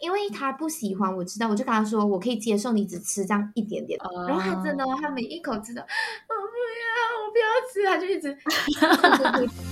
因为他不喜欢，我知道，我就跟他说，我可以接受你只吃这样一点点。Oh. 然后他真的，他每一口吃的，我不要，我不要吃，他就一直。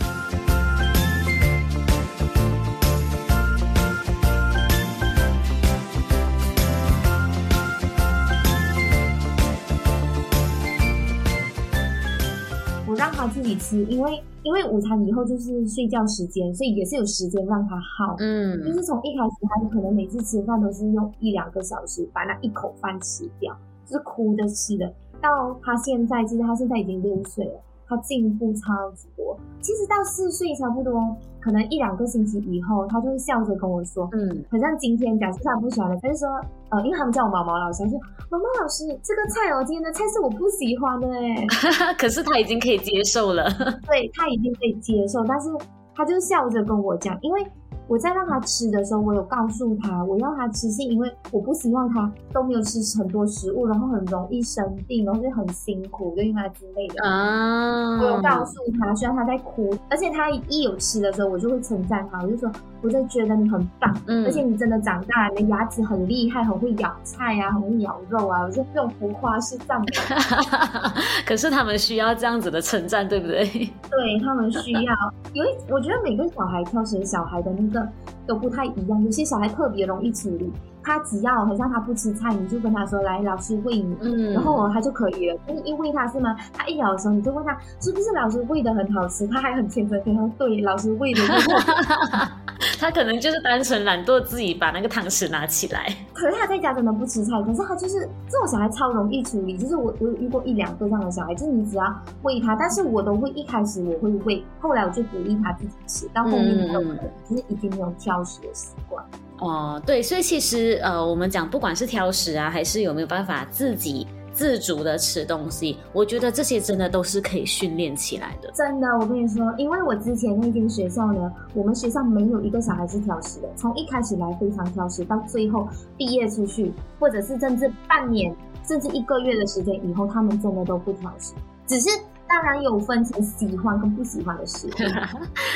让他自己吃，因为。因为午餐以后就是睡觉时间，所以也是有时间让他耗。嗯，就是从一开始，他可能每次吃饭都是用一两个小时把那一口饭吃掉，就是哭着吃的。到他现在，其实他现在已经六岁了。他进步超级多，其实到四岁差不多，可能一两个星期以后，他就会笑着跟我说，嗯，好像今天假设他不喜欢的，他就说，呃，因为他们叫我毛毛老师，他说毛毛老师这个菜哦，今天的菜是我不喜欢的哎，可是他已经可以接受了，对，他已经可以接受，但是他就笑着跟我讲，因为。我在让他吃的时候，我有告诉他，我要他吃是因为我不希望他都没有吃很多食物，然后很容易生病，然后就很辛苦，就因为他之类的。啊！我有告诉他，虽然他在哭，而且他一有吃的时候，我就会称赞他，我就说，我就觉得你很棒，嗯，而且你真的长大，你的牙齿很厉害，很会咬菜啊，很会咬肉啊，我就用浮夸式赞美。可是他们需要这样子的称赞，对不对？对，他们需要，因为我觉得每个小孩挑选小孩的那个。都不太一样，有些小孩特别容易处理。他只要好像他不吃菜，你就跟他说，来，老师喂你，嗯，然后他就可以了。你一喂他是吗？他一咬的时候，你就问他是不是老师喂的很好吃，他还很谦虚，他说对，老师喂的。他可能就是单纯懒惰，自己把那个汤匙拿起来。可是他在家真的不吃菜，可是他就是这种小孩超容易处理。就是我我有遇过一两个这样的小孩，就是你只要喂他，但是我都会一开始我会喂，后来我就鼓励他自己吃，到后面都可能就是已经没有挑食的习惯。哦、呃，对，所以其实呃，我们讲不管是挑食啊，还是有没有办法自己自主的吃东西，我觉得这些真的都是可以训练起来的。真的，我跟你说，因为我之前那间学校呢，我们学校没有一个小孩是挑食的，从一开始来非常挑食，到最后毕业出去，或者是甚至半年甚至一个月的时间以后，他们真的都不挑食，只是。当然有分成喜欢跟不喜欢的食物，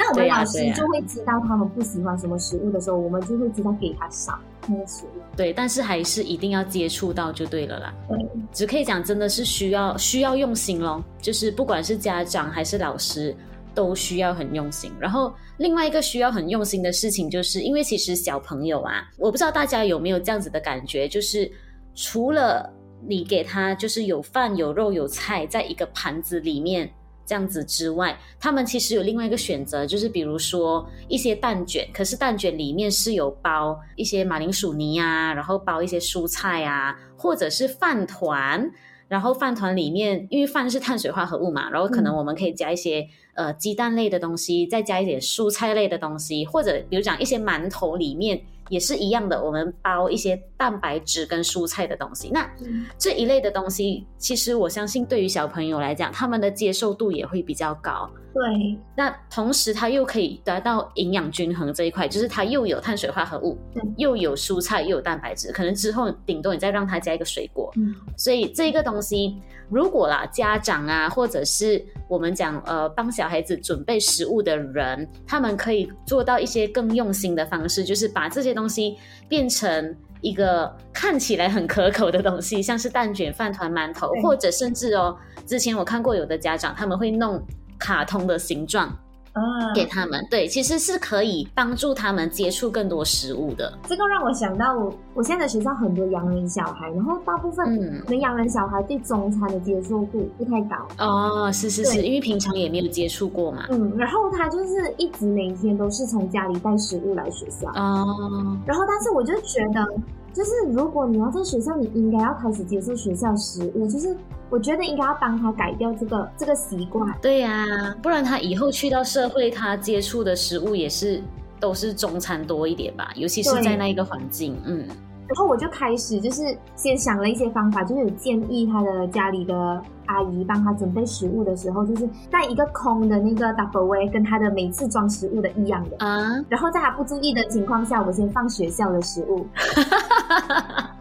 那我们老师就会知道他们不喜欢什么食物的时候，我们就会知道给他少那个食物。对，但是还是一定要接触到就对了啦。对，只可以讲真的是需要需要用心咯，就是不管是家长还是老师，都需要很用心。然后另外一个需要很用心的事情，就是因为其实小朋友啊，我不知道大家有没有这样子的感觉，就是除了。你给他就是有饭有肉有菜在一个盘子里面这样子之外，他们其实有另外一个选择，就是比如说一些蛋卷，可是蛋卷里面是有包一些马铃薯泥啊，然后包一些蔬菜啊，或者是饭团，然后饭团里面因为饭是碳水化合物嘛，然后可能我们可以加一些、嗯、呃鸡蛋类的东西，再加一点蔬菜类的东西，或者比如讲一些馒头里面。也是一样的，我们包一些蛋白质跟蔬菜的东西。那这一类的东西，其实我相信对于小朋友来讲，他们的接受度也会比较高。对，那同时它又可以得到营养均衡这一块，就是它又有碳水化合物，又有蔬菜，又有蛋白质。可能之后顶多你再让它加一个水果。嗯，所以这个东西，如果啦家长啊，或者是我们讲呃帮小小孩子准备食物的人，他们可以做到一些更用心的方式，就是把这些东西变成一个看起来很可口的东西，像是蛋卷、饭团、馒头，或者甚至哦，之前我看过有的家长他们会弄。卡通的形状，啊，给他们，对，其实是可以帮助他们接触更多食物的。这个让我想到我，我现在的学校很多洋人小孩，然后大部分的洋人小孩对中餐的接受度不太高。哦，是是是，因为平常也没有接触过嘛。嗯，然后他就是一直每天都是从家里带食物来学校。哦，然后但是我就觉得。就是如果你要在学校，你应该要开始接受学校食物。就是我觉得应该要帮他改掉这个这个习惯。对呀、啊，不然他以后去到社会，他接触的食物也是都是中餐多一点吧，尤其是在那一个环境。嗯。然后我就开始就是先想了一些方法，就是有建议他的家里的。阿姨帮他准备食物的时候，就是带一个空的那个 Tupperware，跟他的每次装食物的一样的啊。然后在他不注意的情况下，我先放学校的食物。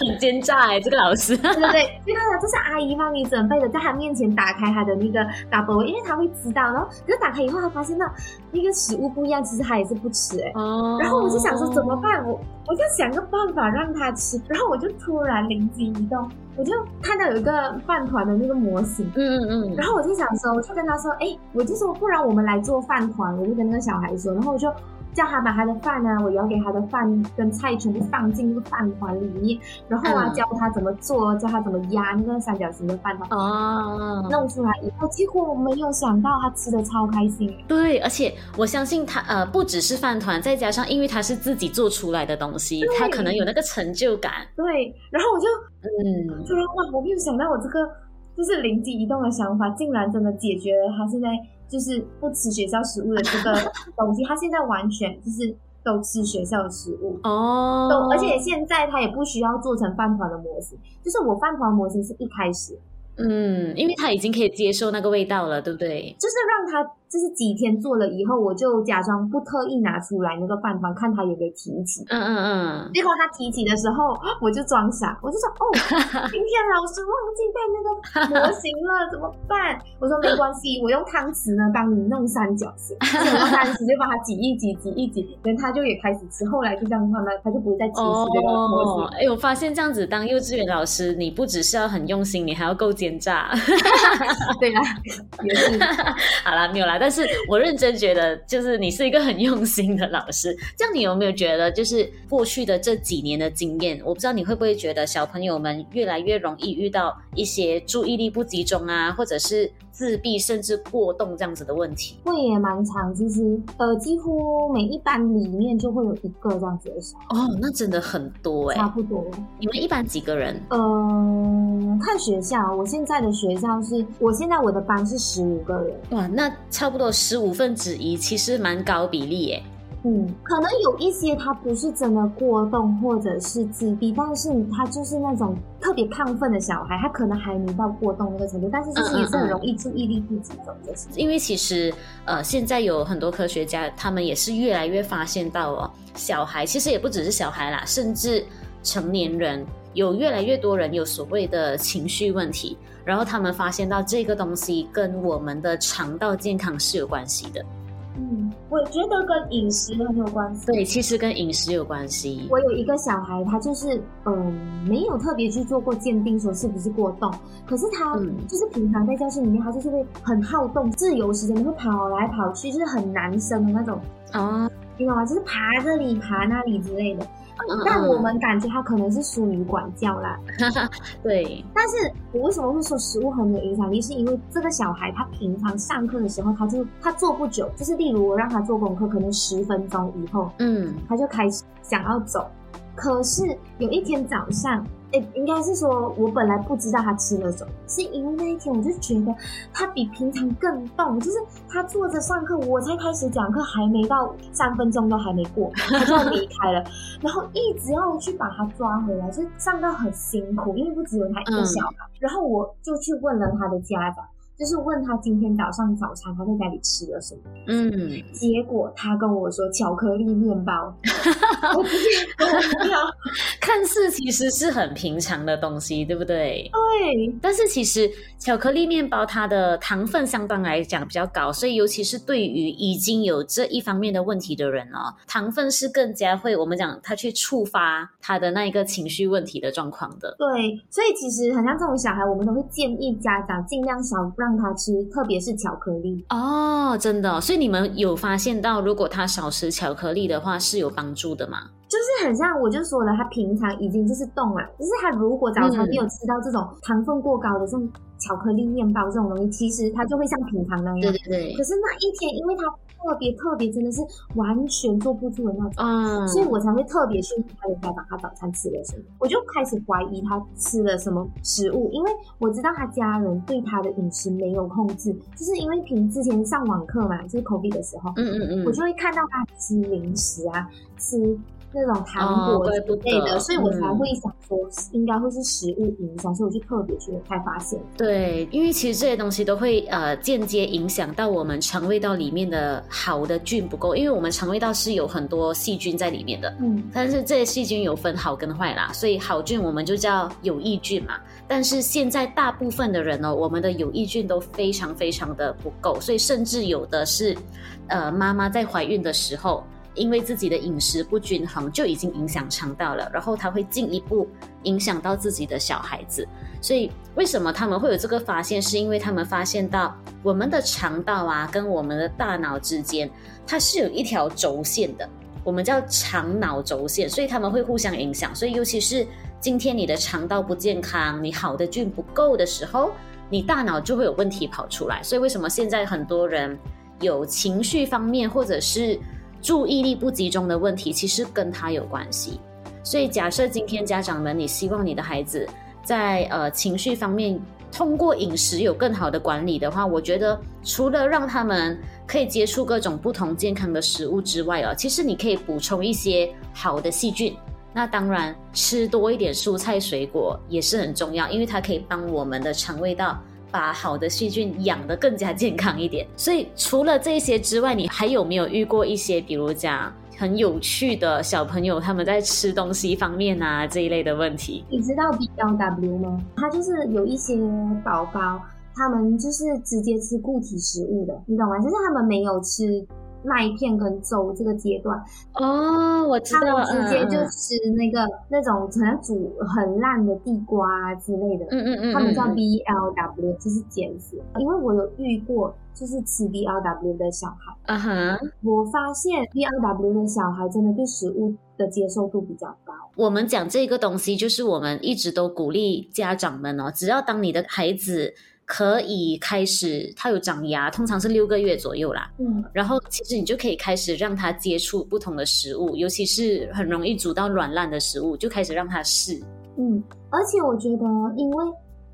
很奸诈哎，这个老师。对对对，因为这是阿姨帮你准备的，在他面前打开他的那个 double，因为他会知道。然后可是打开以后，他发现那那个食物不一样，其实他也是不吃哎。哦。然后我就想说怎么办？我我就想个办法让他吃。然后我就突然灵机一动，我就看到有一个饭团的那个模型。嗯嗯嗯。然后我就想说，我就跟他说，哎，我就说不然我们来做饭团。我就跟那个小孩说，然后我就。叫他把他的饭啊，我舀给他的饭跟菜全部放进那个饭团里面，然后啊，教他怎么做，教他怎么压那个三角形的饭团。哦，弄出来以后，结果我没有想到他吃的超开心。对，而且我相信他呃，不只是饭团，再加上因为他是自己做出来的东西，他可能有那个成就感。对，然后我就嗯，就说哇，我没有想到我这个就是灵机一动的想法，竟然真的解决了他现在。就是不吃学校食物的这个 东西，他现在完全就是都吃学校的食物哦，都而且现在他也不需要做成饭团的模型，就是我饭团模型是一开始，嗯，因为他已经可以接受那个味道了，对不对？就是让他。就是几天做了以后，我就假装不特意拿出来那个饭团，看他有没有提起。嗯嗯嗯。结果他提起的时候，我就装傻，我就说：“哦，今天老师忘记带那个模型了，怎么办？”我说：“没关系，我用汤匙呢帮你弄三角形，然后汤匙就把它挤一挤，挤一挤，然后他就也开始吃。后来就这样慢慢，他就不会再提起这个模型。哎，我发现这样子当幼稚园老师，你不只是要很用心，你还要够奸诈。对啦，也是。好啦，没有啦。但是我认真觉得，就是你是一个很用心的老师。这样你有没有觉得，就是过去的这几年的经验，我不知道你会不会觉得小朋友们越来越容易遇到一些注意力不集中啊，或者是自闭甚至过动这样子的问题？会也蛮常，其实呃，几乎每一班里面就会有一个这样子的。哦，那真的很多哎、欸，差不多。你们一般几个人？呃，看学校，我现在的学校是，我现在我的班是十五个人。哇，那差不多。十五分之一其实蛮高比例耶，嗯，可能有一些他不是真的过动或者是自闭，但是他就是那种特别亢奋的小孩，他可能还没到过动那个程度，但是其实也是很容易注意力不集中的。因为其实呃，现在有很多科学家，他们也是越来越发现到哦，小孩其实也不只是小孩啦，甚至成年人有越来越多人有所谓的情绪问题。然后他们发现到这个东西跟我们的肠道健康是有关系的。嗯，我觉得跟饮食很有关系。对，其实跟饮食有关系。我有一个小孩，他就是嗯、呃，没有特别去做过鉴定，说是不是过动。可是他就是平常在教室里面，他就是会很好动，自由时间会跑来跑去，就是很男生的那种啊，你知道吗？就是爬这里爬那里之类的。但我们感觉他可能是疏于管教啦，对。但是我为什么会说食物很有影响力？是因为这个小孩他平常上课的时候，他就他坐不久，就是例如我让他做功课，可能十分钟以后，嗯，他就开始想要走。可是有一天早上。哎，应该是说，我本来不知道他吃了什么，是因为那一天我就觉得他比平常更动，就是他坐着上课，我才开始讲课，还没到三分钟都还没过，他就离开了，然后一直要去把他抓回来，就上课很辛苦，因为不只有他一个小孩，嗯，然后我就去问了他的家长。就是问他今天早上早餐他在家里吃了什么，嗯，结果他跟我说巧克力面包，我不要，看似其实是很平常的东西，对不对？对，但是其实巧克力面包它的糖分相当来讲比较高，所以尤其是对于已经有这一方面的问题的人哦，糖分是更加会我们讲他去触发他的那一个情绪问题的状况的。对，所以其实很像这种小孩，我们都会建议家长尽量少让。让他吃，特别是巧克力哦，真的，所以你们有发现到，如果他少吃巧克力的话，是有帮助的吗？就是很像，我就说了，他平常已经就是动了，就是他如果早餐没有吃到这种糖分过高的这种巧克力面包这种东西，其实它就会像平常那样。对对对。可是那一天，因为它。特别特别，真的是完全做不出的那种，嗯，所以我才会特别去他的家长，他早餐吃了什么，我就开始怀疑他吃了什么食物，因为我知道他家人对他的饮食没有控制，就是因为平之前上网课嘛，就是 COVID 的时候，嗯嗯嗯，我就会看到他吃零食啊，吃那种糖果之类的，哦、所以我才会想说应该会是食物影响，嗯、所以我就特别去才发现。对，因为其实这些东西都会呃间接影响到我们肠胃道里面的好的菌不够，因为我们肠胃道是有很多细菌在里面的，嗯，但是这些细菌有分好跟坏啦，所以好菌我们就叫有益菌嘛。但是现在大部分的人呢，我们的有益菌都非常非常的不够，所以甚至有的是，呃，妈妈在怀孕的时候。因为自己的饮食不均衡，就已经影响肠道了，然后它会进一步影响到自己的小孩子。所以为什么他们会有这个发现？是因为他们发现到我们的肠道啊，跟我们的大脑之间，它是有一条轴线的，我们叫肠脑轴线，所以他们会互相影响。所以尤其是今天你的肠道不健康，你好的菌不够的时候，你大脑就会有问题跑出来。所以为什么现在很多人有情绪方面或者是注意力不集中的问题，其实跟他有关系。所以，假设今天家长们，你希望你的孩子在呃情绪方面通过饮食有更好的管理的话，我觉得除了让他们可以接触各种不同健康的食物之外，哦，其实你可以补充一些好的细菌。那当然，吃多一点蔬菜水果也是很重要，因为它可以帮我们的肠胃道。把好的细菌养得更加健康一点。所以除了这些之外，你还有没有遇过一些，比如讲很有趣的小朋友他们在吃东西方面啊这一类的问题？你知道 BLW 吗？它就是有一些宝宝，他们就是直接吃固体食物的，你懂吗？就是他们没有吃。麦片跟粥这个阶段哦，我知道，他们直接就吃那个、嗯、那种可能煮很烂的地瓜之类的，嗯嗯嗯，他们叫 BLW，就是减脂。因为我有遇过，就是吃 BLW 的小孩，啊哈、uh-huh. 我发现 BLW 的小孩真的对食物的接受度比较高。我们讲这个东西，就是我们一直都鼓励家长们哦，只要当你的孩子。可以开始，它有长牙，通常是六个月左右啦。嗯，然后其实你就可以开始让它接触不同的食物，尤其是很容易煮到软烂的食物，就开始让它试。嗯，而且我觉得，因为。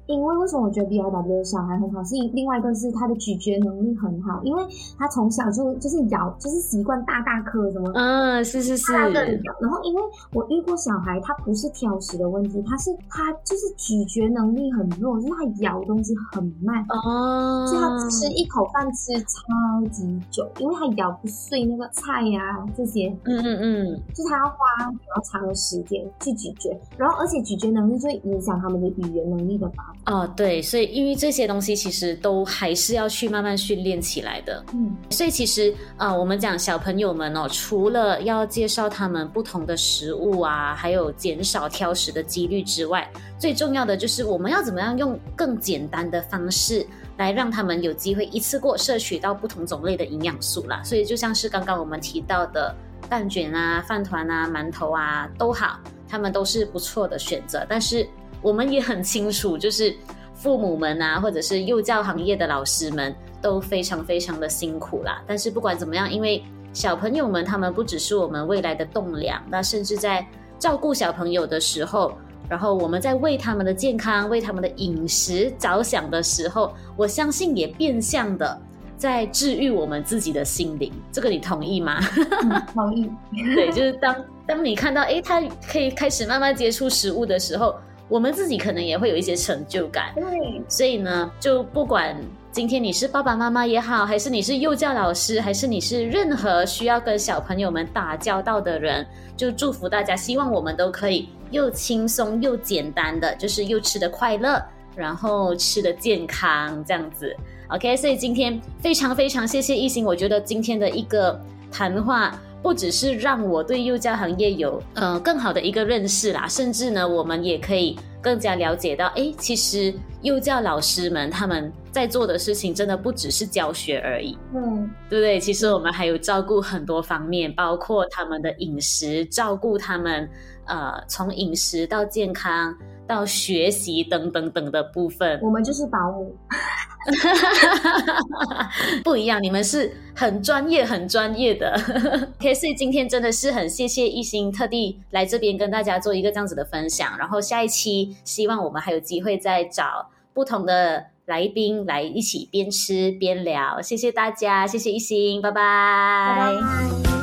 因为为什么我觉得 B I W 的小孩很好？是另外一个是他的咀嚼能力很好，因为他从小就就是咬，就是习惯大大颗什么，嗯，是是是。然后因为我遇过小孩，他不是挑食的问题，他是他就是咀嚼能力很弱，就是他咬东西很慢，哦，所以他吃一口饭吃超级久，因为他咬不碎那个菜呀、啊、这些，嗯嗯嗯，就他要花比较长的时间去咀嚼，然后而且咀嚼能力就会影响他们的语言能力的发展。哦，对，所以因为这些东西其实都还是要去慢慢训练起来的。嗯，所以其实啊、呃，我们讲小朋友们哦，除了要介绍他们不同的食物啊，还有减少挑食的几率之外，最重要的就是我们要怎么样用更简单的方式来让他们有机会一次过摄取到不同种类的营养素啦。所以就像是刚刚我们提到的蛋卷啊、饭团啊、馒头啊都好，他们都是不错的选择，但是。我们也很清楚，就是父母们啊，或者是幼教行业的老师们都非常非常的辛苦啦。但是不管怎么样，因为小朋友们他们不只是我们未来的栋梁，那甚至在照顾小朋友的时候，然后我们在为他们的健康、为他们的饮食着想的时候，我相信也变相的在治愈我们自己的心灵。这个你同意吗？嗯，同意。对，就是当当你看到诶，他可以开始慢慢接触食物的时候。我们自己可能也会有一些成就感，对，所以呢，就不管今天你是爸爸妈妈也好，还是你是幼教老师，还是你是任何需要跟小朋友们打交道的人，就祝福大家，希望我们都可以又轻松又简单的，就是又吃得快乐，然后吃得健康这样子。OK，所以今天非常非常谢谢一心，我觉得今天的一个谈话。不只是让我对幼教行业有呃更好的一个认识啦，甚至呢，我们也可以更加了解到，哎，其实幼教老师们他们在做的事情真的不只是教学而已，嗯，对不对？其实我们还有照顾很多方面，包括他们的饮食，照顾他们，呃，从饮食到健康到学习等等等的部分。我们就是保姆。哈哈哈不一样，你们是很专业、很专业的。OK，所以今天真的是很谢谢一心特地来这边跟大家做一个这样子的分享。然后下一期希望我们还有机会再找不同的来宾来一起边吃边聊。谢谢大家，谢谢一心，拜拜。